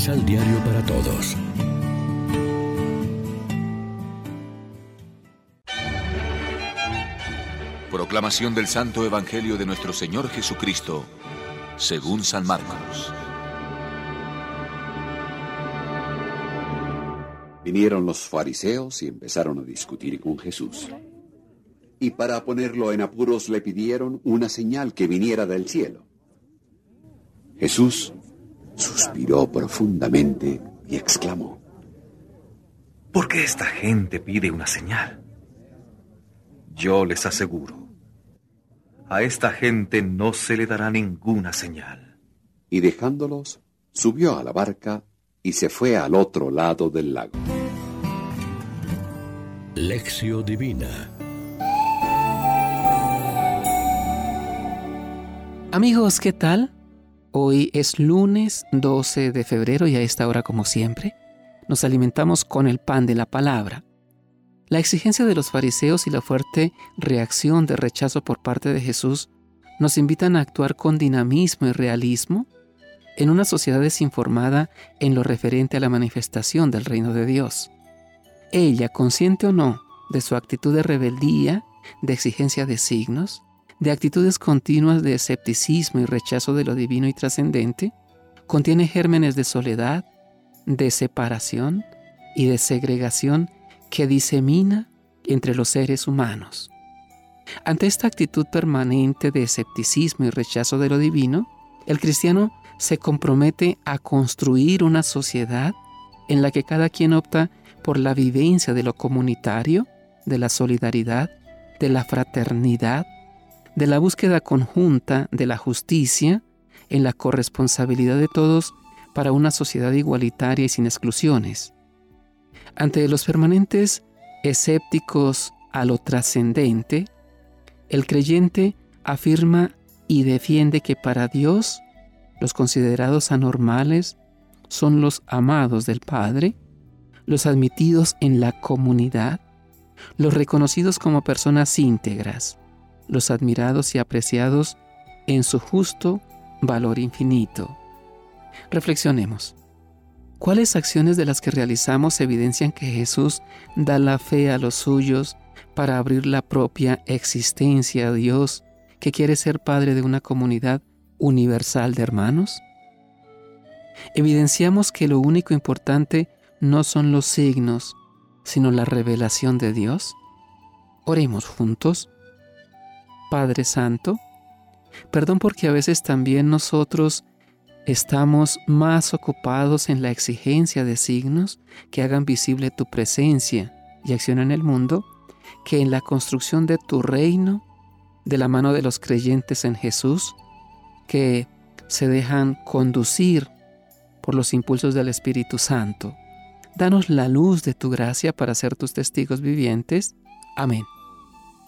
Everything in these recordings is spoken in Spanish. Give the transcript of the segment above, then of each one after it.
Misal Diario para Todos. Proclamación del Santo Evangelio de nuestro Señor Jesucristo, según San Marcos. Vinieron los fariseos y empezaron a discutir con Jesús. Y para ponerlo en apuros le pidieron una señal que viniera del cielo. Jesús suspiró profundamente y exclamó, ¿Por qué esta gente pide una señal? Yo les aseguro, a esta gente no se le dará ninguna señal. Y dejándolos, subió a la barca y se fue al otro lado del lago. Lección Divina Amigos, ¿qué tal? Hoy es lunes 12 de febrero y a esta hora, como siempre, nos alimentamos con el pan de la palabra. La exigencia de los fariseos y la fuerte reacción de rechazo por parte de Jesús nos invitan a actuar con dinamismo y realismo en una sociedad desinformada en lo referente a la manifestación del reino de Dios. Ella, consciente o no de su actitud de rebeldía, de exigencia de signos, de actitudes continuas de escepticismo y rechazo de lo divino y trascendente, contiene gérmenes de soledad, de separación y de segregación que disemina entre los seres humanos. Ante esta actitud permanente de escepticismo y rechazo de lo divino, el cristiano se compromete a construir una sociedad en la que cada quien opta por la vivencia de lo comunitario, de la solidaridad, de la fraternidad, de la búsqueda conjunta de la justicia en la corresponsabilidad de todos para una sociedad igualitaria y sin exclusiones. Ante los permanentes escépticos a lo trascendente, el creyente afirma y defiende que para Dios los considerados anormales son los amados del Padre, los admitidos en la comunidad, los reconocidos como personas íntegras, los admirados y apreciados en su justo valor infinito. Reflexionemos. ¿Cuáles acciones de las que realizamos evidencian que Jesús da la fe a los suyos para abrir la propia existencia a Dios que quiere ser Padre de una comunidad universal de hermanos? Evidenciamos que lo único importante no son los signos, sino la revelación de Dios. Oremos juntos. Padre Santo, perdón porque a veces también nosotros estamos más ocupados en la exigencia de signos que hagan visible tu presencia y acción en el mundo que en la construcción de tu reino de la mano de los creyentes en Jesús que se dejan conducir por los impulsos del Espíritu Santo. Danos la luz de tu gracia para ser tus testigos vivientes. Amén.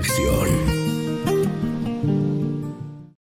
Reflexión.